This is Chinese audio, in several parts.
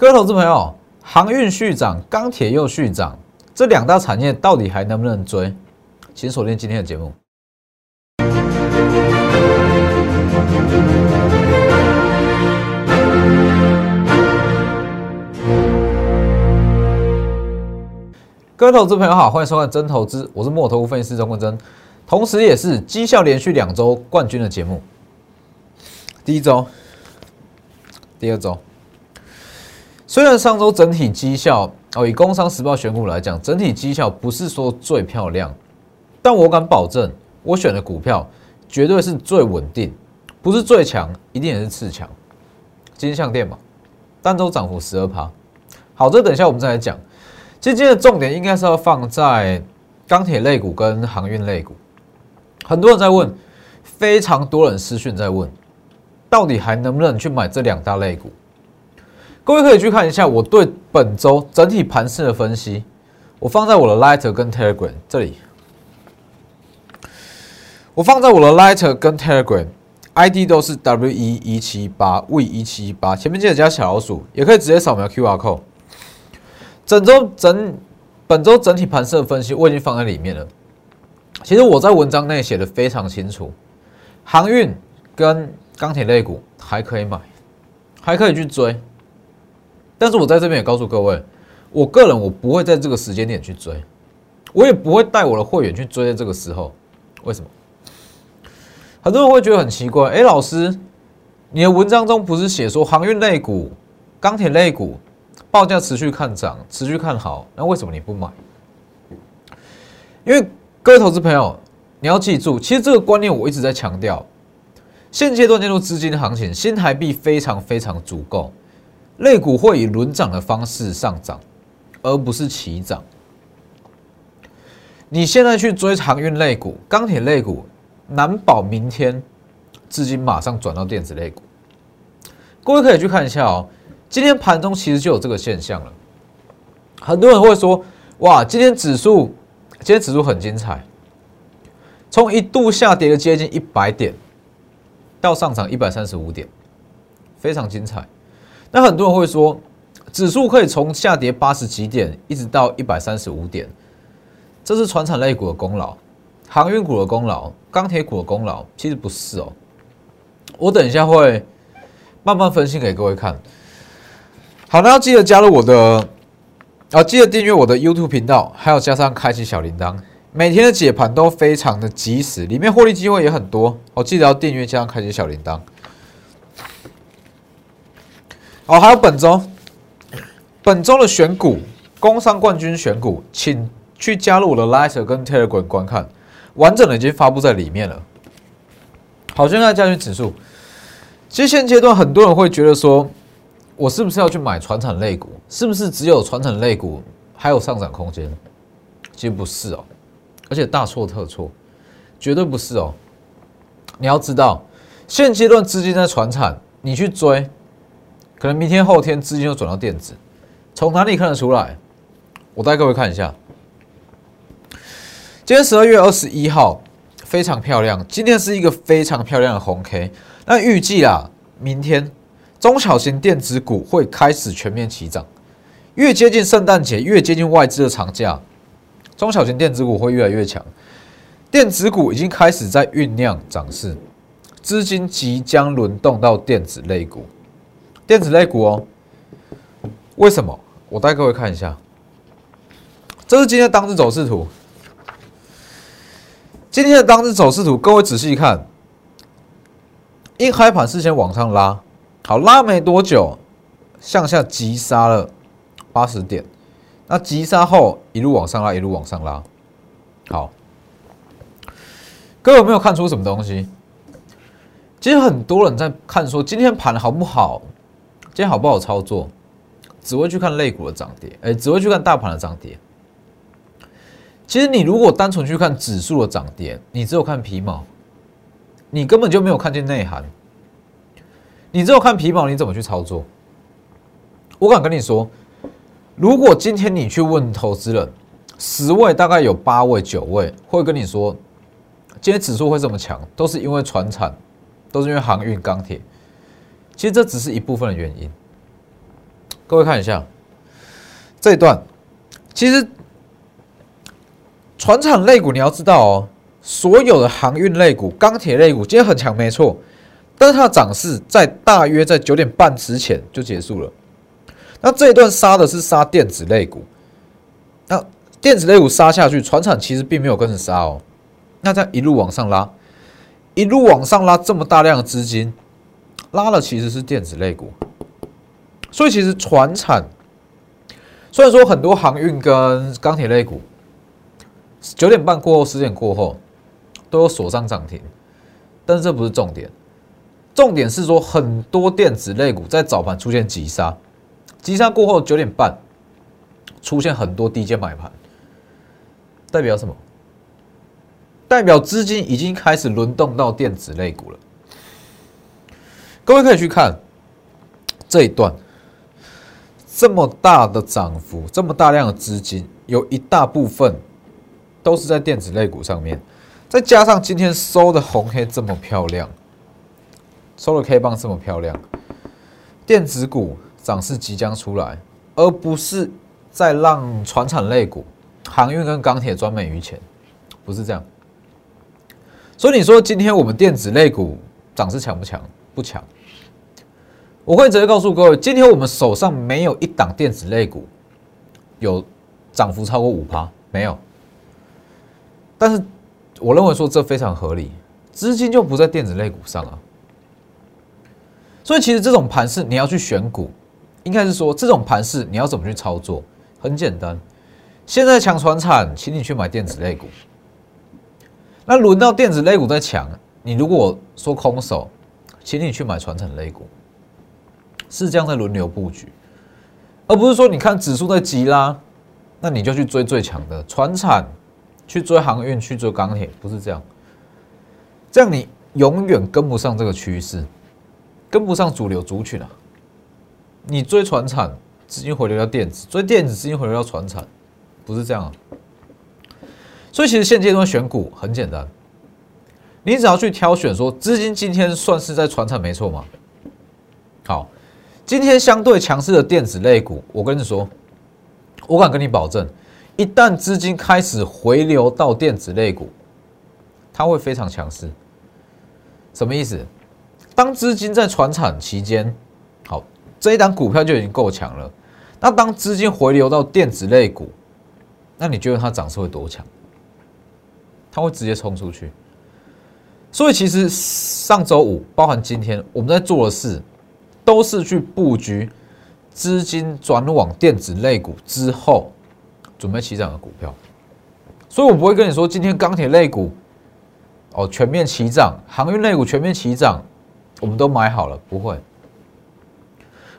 各位投资朋友，航运续涨，钢铁又续涨，这两大产业到底还能不能追？请锁定今天的节目。各位投资朋友好，欢迎收看《真投资》，我是墨头分析师钟坤真，同时也是绩效连续两周冠军的节目。第一周，第二周，虽然上周整体绩效哦，以《工商时报》选股来讲，整体绩效不是说最漂亮，但我敢保证，我选的股票绝对是最稳定，不是最强，一定也是次强。金项店嘛，单周涨幅十二趴。好，这等一下我们再来讲。其实今天的重点应该是要放在钢铁类股跟航运类股。很多人在问，非常多人私讯在问，到底还能不能去买这两大类股？各位可以去看一下我对本周整体盘势的分析，我放在我的 Lighter 跟 Telegram 这里，我放在我的 Lighter 跟 Telegram ID 都是 W 一一七八 V 一七一八，前面记得加小老鼠，也可以直接扫描 QR code。整周整本周整体盘势的分析我已经放在里面了。其实我在文章内写的非常清楚，航运跟钢铁类股还可以买，还可以去追。但是我在这边也告诉各位，我个人我不会在这个时间点去追，我也不会带我的会员去追在这个时候。为什么？很多人会觉得很奇怪，哎，老师，你的文章中不是写说航运类股、钢铁类股？报价持续看涨，持续看好，那为什么你不买？因为各位投资朋友，你要记住，其实这个观念我一直在强调。现阶段进入资金行情，新台币非常非常足够，类股会以轮涨的方式上涨，而不是齐涨。你现在去追航运类股、钢铁类股，难保明天资金马上转到电子类股。各位可以去看一下哦。今天盘中其实就有这个现象了，很多人会说：“哇，今天指数，今天指数很精彩，从一度下跌了接近一百点，到上涨一百三十五点，非常精彩。”那很多人会说，指数可以从下跌八十几点，一直到一百三十五点，这是船产类股的功劳，航运股的功劳，钢铁股的功劳，其实不是哦。我等一下会慢慢分析给各位看。好，那要记得加入我的，啊，记得订阅我的 YouTube 频道，还有加上开启小铃铛，每天的解盘都非常的及时，里面获利机会也很多。我记得要订阅加上开启小铃铛。哦，还有本周，本周的选股，工商冠军选股，请去加入我的 Lighter 跟 Telegram 观看，完整的已经发布在里面了。好，现在加权指数，其实现阶段很多人会觉得说。我是不是要去买船产类股？是不是只有船产类股还有上涨空间？其实不是哦，而且大错特错，绝对不是哦。你要知道，现阶段资金在船产，你去追，可能明天后天资金又转到电子，从哪里看得出来？我带各位看一下，今天十二月二十一号非常漂亮，今天是一个非常漂亮的红 K。那预计啊，明天。中小型电子股会开始全面起涨，越接近圣诞节，越接近外资的长假，中小型电子股会越来越强。电子股已经开始在酝酿涨势，资金即将轮动到电子类股。电子类股哦，为什么？我带各位看一下，这是今天的当日走势图。今天的当日走势图，各位仔细看，一开盘是先往上拉。好，拉没多久，向下急杀了八十点，那急杀后一路往上拉，一路往上拉。好，各位有没有看出什么东西？其实很多人在看说今天盘好不好，今天好不好操作，只会去看类股的涨跌，哎，只会去看大盘的涨跌。其实你如果单纯去看指数的涨跌，你只有看皮毛，你根本就没有看见内涵。你只有看皮毛，你怎么去操作？我敢跟你说，如果今天你去问投资人，十位大概有八位、九位会跟你说，今天指数会这么强，都是因为船产，都是因为航运、钢铁。其实这只是一部分的原因。各位看一下这一段，其实船厂类股你要知道哦，所有的航运类股、钢铁类股今天很强，没错，但是它的涨势在大约在九点半之前就结束了。那这一段杀的是杀电子类股，那电子类股杀下去，船厂其实并没有跟着杀哦。那这样一路往上拉，一路往上拉，这么大量的资金拉了，其实是电子类股。所以其实船产虽然说很多航运跟钢铁类股九点半过后、十点过后都有锁上涨停，但是这不是重点，重点是说很多电子类股在早盘出现急杀。急杀过后九点半出现很多低阶买盘，代表什么？代表资金已经开始轮动到电子类股了。各位可以去看这一段，这么大的涨幅，这么大量的资金，有一大部分都是在电子类股上面，再加上今天收的红黑这么漂亮，收的 K 棒这么漂亮，电子股。涨势即将出来，而不是在让船产类股、航运跟钢铁专美于前，不是这样。所以你说今天我们电子类股涨势强不强？不抢。我会直接告诉各位，今天我们手上没有一档电子类股有涨幅超过五趴，没有。但是我认为说这非常合理，资金就不在电子类股上啊。所以其实这种盘是你要去选股。应该是说，这种盘势你要怎么去操作？很简单，现在抢船产，请你去买电子类股。那轮到电子类股在抢，你如果说空手，请你去买船产类股，是这样在轮流布局，而不是说你看指数在急拉，那你就去追最强的船产，去追航运，去追钢铁，不是这样。这样你永远跟不上这个趋势，跟不上主流族群啊。你追船产，资金回流到电子；追电子，资金回流到船产，不是这样啊。所以其实现阶段选股很简单，你只要去挑选说资金今天算是在船产没错吗？好，今天相对强势的电子类股，我跟你说，我敢跟你保证，一旦资金开始回流到电子类股，它会非常强势。什么意思？当资金在船产期间。好这一档股票就已经够强了，那当资金回流到电子类股，那你觉得它涨势会多强？它会直接冲出去。所以其实上周五，包含今天我们在做的事，都是去布局资金转往电子类股之后准备起涨的股票。所以我不会跟你说今天钢铁类股哦全面齐涨，航运类股全面齐涨，我们都买好了，不会。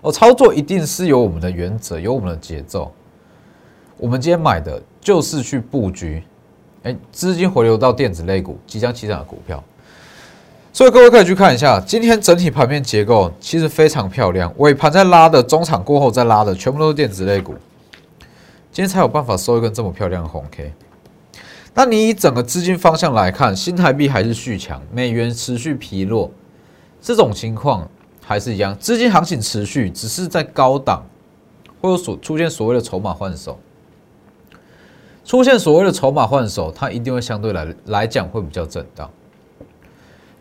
哦，操作一定是有我们的原则，有我们的节奏。我们今天买的就是去布局，哎，资金回流到电子类股即将起涨的股票。所以各位可以去看一下，今天整体盘面结构其实非常漂亮。尾盘在拉的，中场过后再拉的，全部都是电子类股。今天才有办法收一根这么漂亮的红 K。那你以整个资金方向来看，新台币还是续强，美元持续疲弱，这种情况。还是一样，资金行情持续，只是在高档，或者所出现所谓的筹码换手，出现所谓的筹码换手，它一定会相对来来讲会比较震荡。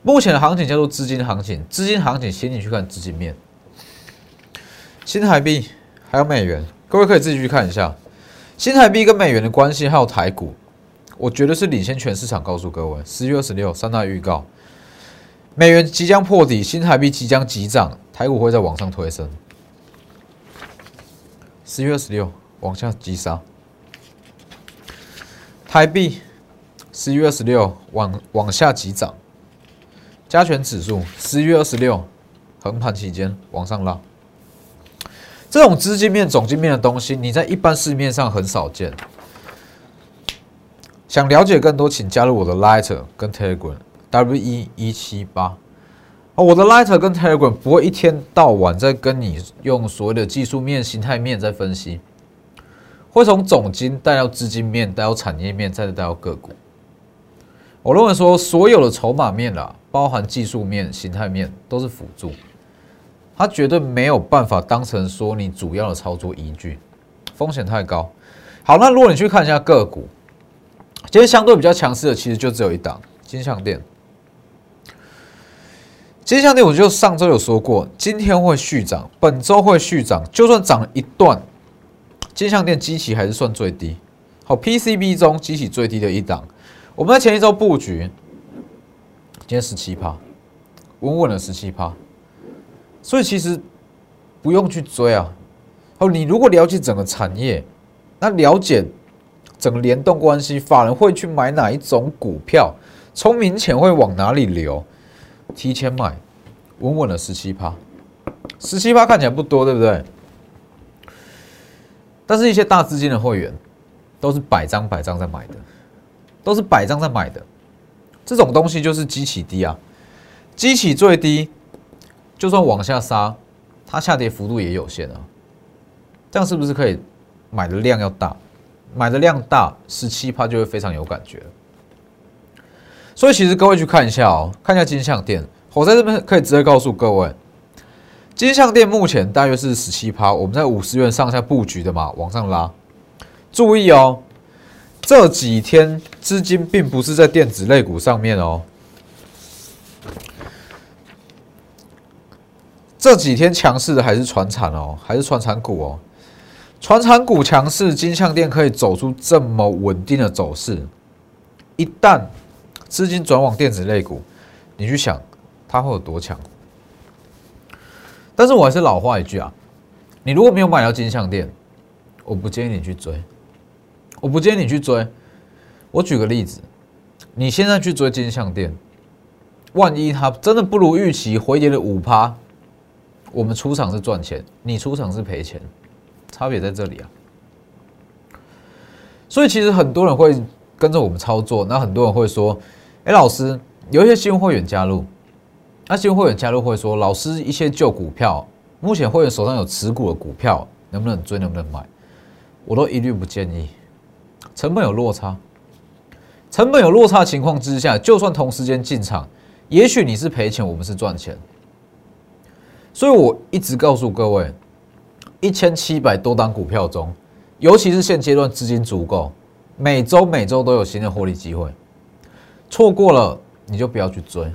目前的行情叫做资金行情，资金行情，请你去看资金面，新台币还有美元，各位可以自己去看一下。新台币跟美元的关系，还有台股，我觉得是领先全市场，告诉各位，十月二十六三大预告。美元即将破底，新台币即将急涨，台股会在往上推升。十月二十六往下急杀，台币十一月二十六往往下急涨，加权指数十一月二十六横盘期间往上拉。这种资金面、总金面的东西，你在一般市面上很少见。想了解更多，请加入我的 Lighter 跟 Telegram。W 一一七八，我的 Lighter 跟 Telegram 不会一天到晚在跟你用所谓的技术面、形态面在分析，会从总金带到资金面，带到产业面，再带到个股。我认为说所有的筹码面啦，包含技术面、形态面都是辅助。它绝对没有办法当成说你主要的操作依据，风险太高。好，那如果你去看一下个股，今天相对比较强势的，其实就只有一档金项店。金项店，我就上周有说过，今天会续涨，本周会续涨，就算涨了一段，金项店机器还是算最低。好，PCB 中机器最低的一档，我们在前一周布局，今天十七趴，稳稳的十七趴，所以其实不用去追啊。哦，你如果了解整个产业，那了解整个联动关系，法人会去买哪一种股票，聪明钱会往哪里流？提前买，稳稳的十七趴，十七趴看起来不多，对不对？但是，一些大资金的会员都是百张百张在买的，都是百张在买的。这种东西就是基企低啊，基企最低，就算往下杀，它下跌幅度也有限啊。这样是不是可以买的量要大？买的量大，十七趴就会非常有感觉。所以其实各位去看一下哦，看一下金项店，我在这边可以直接告诉各位，金项店目前大约是十七趴，我们在五十元上下布局的嘛，往上拉。注意哦，这几天资金并不是在电子类股上面哦，这几天强势的还是船产哦，还是船产股哦，船产股强势，金项店可以走出这么稳定的走势，一旦。资金转往电子类股，你去想它会有多强？但是我还是老话一句啊，你如果没有买到金项店，我不建议你去追，我不建议你去追。我举个例子，你现在去追金项店，万一它真的不如预期，回跌了五趴，我们出场是赚钱，你出场是赔钱，差别在这里啊。所以其实很多人会跟着我们操作，那很多人会说。哎，老师，有一些新会员加入，那新会员加入会说，老师一些旧股票，目前会员手上有持股的股票，能不能追，能不能买？我都一律不建议，成本有落差，成本有落差情况之下，就算同时间进场，也许你是赔钱，我们是赚钱。所以我一直告诉各位，一千七百多单股票中，尤其是现阶段资金足够，每周每周都有新的获利机会。错过了你就不要去追，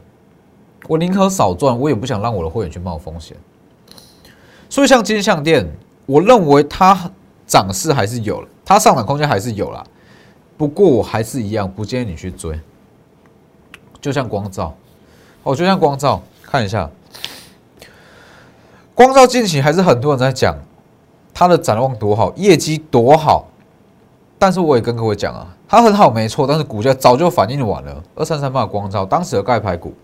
我宁可少赚，我也不想让我的会员去冒风险。所以像金项店，我认为它涨势还是有了，它上涨空间还是有啦。不过我还是一样不建议你去追。就像光照，哦，就像光照，看一下，光照近期还是很多人在讲它的展望多好，业绩多好，但是我也跟各位讲啊。它很好，没错，但是股价早就反应完了。二三三八光照，当时的盖牌股，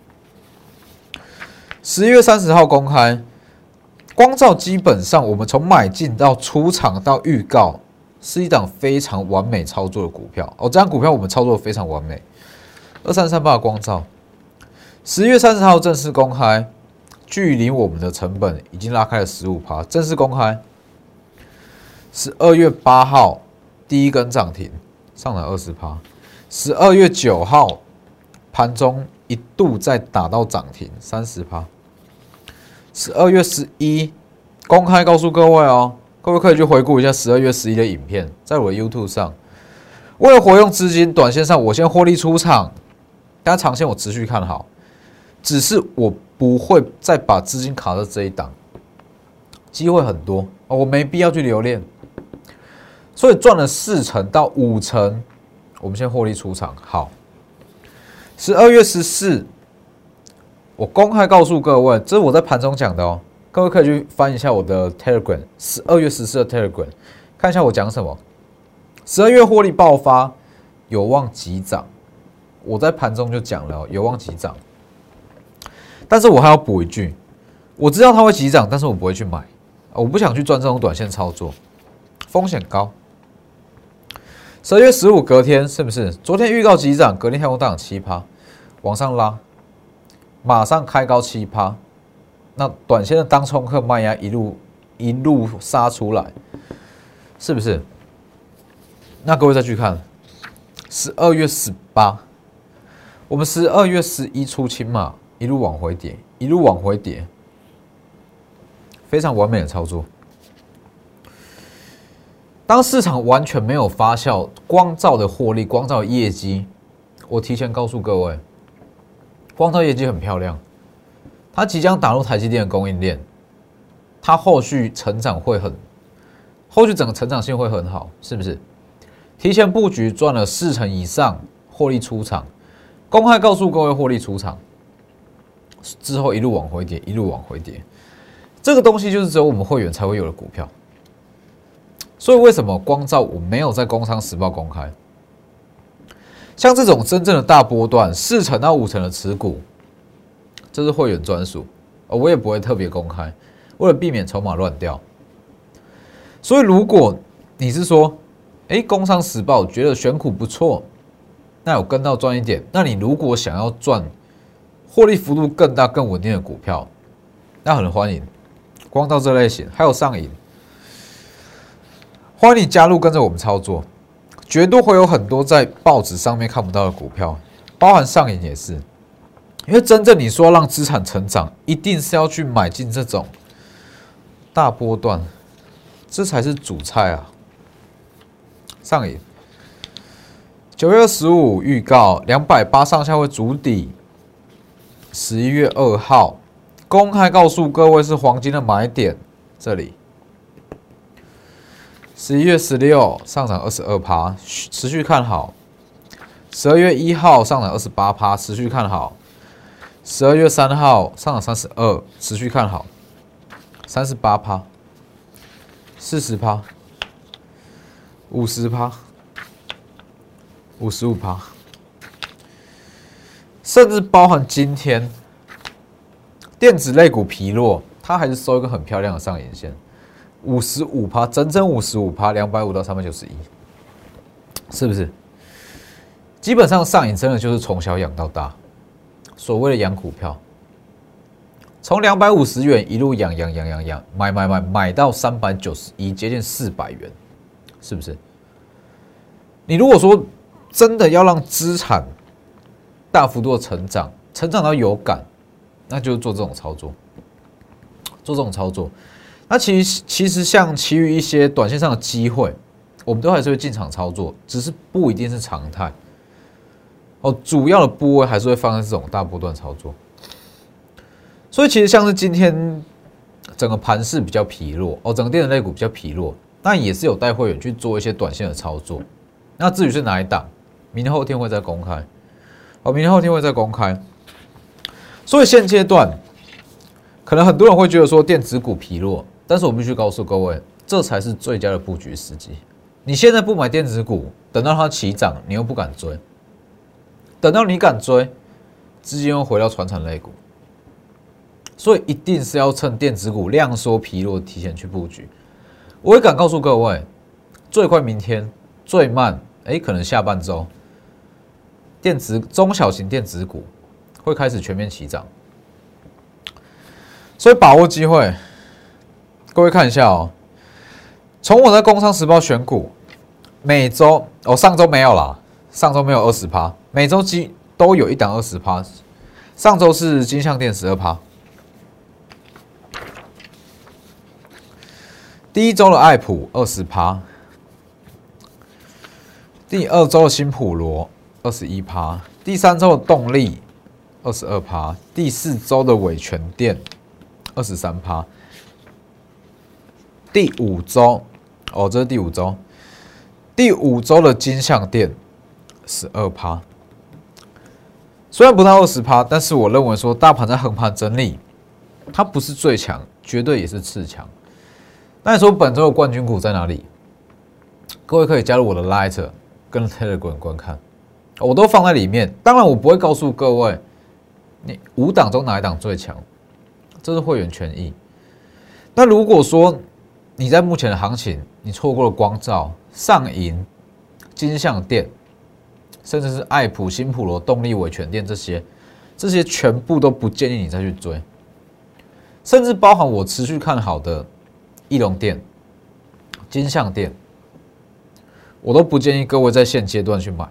十一月三十号公开，光照基本上我们从买进到出场到预告，是一档非常完美操作的股票。哦，这张股票我们操作非常完美。二三三八光照，十月三十号正式公开，距离我们的成本已经拉开了十五趴。正式公开，十二月八号第一根涨停。上了二十趴，十二月九号盘中一度再打到涨停三十趴。十二月十一公开告诉各位哦，各位可以去回顾一下十二月十一的影片，在我的 YouTube 上。为了活用资金，短线上我先获利出场，但长线我持续看好，只是我不会再把资金卡在这一档，机会很多我没必要去留恋。所以赚了四成到五成，我们先获利出场。好，十二月十四，我公开告诉各位，这是我在盘中讲的哦。各位可以去翻一下我的 Telegram，十二月十四的 Telegram，看一下我讲什么。十二月获利爆发，有望急涨。我在盘中就讲了，有望急涨。但是我还要补一句，我知道它会急涨，但是我不会去买，我不想去赚这种短线操作，风险高。十二月十五隔天是不是？昨天预告急涨，隔天天空大涨七趴，往上拉，马上开高七趴。那短线的当冲客卖压一路一路杀出来，是不是？那各位再去看，十二月十八，我们十二月十一出清嘛，一路往回跌，一路往回跌。非常完美的操作。当市场完全没有发酵，光照的获利、光照业绩，我提前告诉各位，光照业绩很漂亮，它即将打入台积电的供应链，它后续成长会很，后续整个成长性会很好，是不是？提前布局赚了四成以上获利出场，公开告诉各位获利出场之后一路往回跌，一路往回跌，这个东西就是只有我们会员才会有的股票。所以为什么光照我没有在《工商时报》公开？像这种真正的大波段，四成到五成的持股，这是会员专属，而我也不会特别公开，为了避免筹码乱掉。所以如果你是说，哎，《工商时报》觉得选股不错，那有跟到赚一点，那你如果想要赚获利幅度更大、更稳定的股票，那很欢迎。光照这类型还有上瘾。欢迎你加入，跟着我们操作，绝对会有很多在报纸上面看不到的股票，包含上影也是。因为真正你说让资产成长，一定是要去买进这种大波段，这才是主菜啊。上影，九月十五预告两百八上下会筑底，十一月二号公开告诉各位是黄金的买点，这里。十一月十六上涨二十二趴，持续看好。十二月一号上涨二十八趴，持续看好。十二月三号上涨三十二，持续看好。三十八趴，四十趴，五十趴，五十五趴，甚至包含今天电子类股疲弱，它还是收一个很漂亮的上影线。五十五趴，整整五十五趴，两百五到三百九十一，是不是？基本上上瘾真的就是从小养到大，所谓的养股票，从两百五十元一路养养养养养，买买买买到三百九十一，接近四百元，是不是？你如果说真的要让资产大幅度的成长，成长到有感，那就做这种操作，做这种操作。那其实其实像其余一些短线上的机会，我们都还是会进场操作，只是不一定是常态。哦，主要的部位还是会放在这种大波段操作。所以其实像是今天整个盘势比较疲弱，哦，整个电子类股比较疲弱，那也是有带会员去做一些短线的操作。那至于是哪一档，明天后天会再公开。哦，明天后天会再公开。所以现阶段，可能很多人会觉得说电子股疲弱。但是我必须告诉各位，这才是最佳的布局时机。你现在不买电子股，等到它起涨，你又不敢追；等到你敢追，资金又回到传产类股。所以一定是要趁电子股量缩疲弱，提前去布局。我也敢告诉各位，最快明天，最慢哎，可能下半周，电子中小型电子股会开始全面起涨。所以把握机会。各位看一下哦，从我在《工商时报》选股，每周哦，上周没有啦，上周没有二十趴，每周基都有一档二十趴。上周是金相电十二趴，第一周的爱普二十趴，第二周的新普罗二十一趴，第三周的动力二十二趴，第四周的伟全店二十三趴。第五周，哦，这是第五周，第五周的金项店十二趴，虽然不到二十趴，但是我认为说大盘在横盘整理，它不是最强，绝对也是次强。那你说本周的冠军股在哪里？各位可以加入我的 Light 跟 Telegram 观看，我都放在里面。当然，我不会告诉各位你五档中哪一档最强，这是会员权益。那如果说，你在目前的行情，你错过了光照、上银、金相电，甚至是爱普、新普罗、动力、伟全电这些，这些全部都不建议你再去追，甚至包含我持续看好的翼龙店、金象店，我都不建议各位在现阶段去买。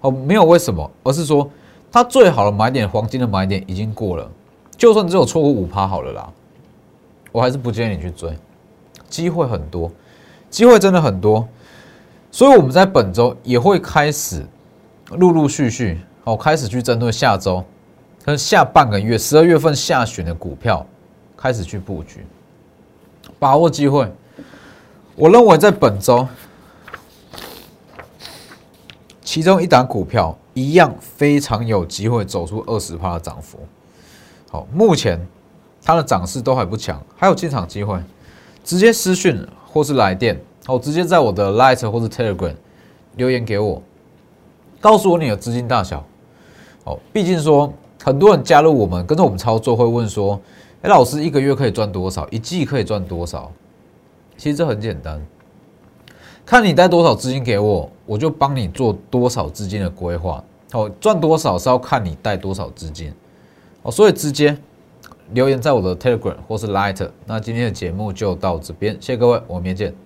哦，没有为什么，而是说它最好的买点、黄金的买点已经过了，就算只有错过五趴好了啦。我还是不建议你去追，机会很多，机会真的很多，所以我们在本周也会开始陆陆续续哦，开始去针对下周跟下半个月十二月份下旬的股票开始去布局，把握机会。我认为在本周，其中一档股票一样非常有机会走出二十趴的涨幅。好，目前它的涨势都还不强，还有进场机会。直接私讯或是来电，哦，直接在我的 Light 或是 Telegram 留言给我，告诉我你的资金大小。哦，毕竟说很多人加入我们，跟着我们操作，会问说：“哎，老师一个月可以赚多少？一季可以赚多少？”其实这很简单，看你带多少资金给我，我就帮你做多少资金的规划。哦，赚多少是要看你带多少资金。哦，所以直接留言在我的 Telegram 或是 Light。那今天的节目就到这边，谢谢各位，我们明天见。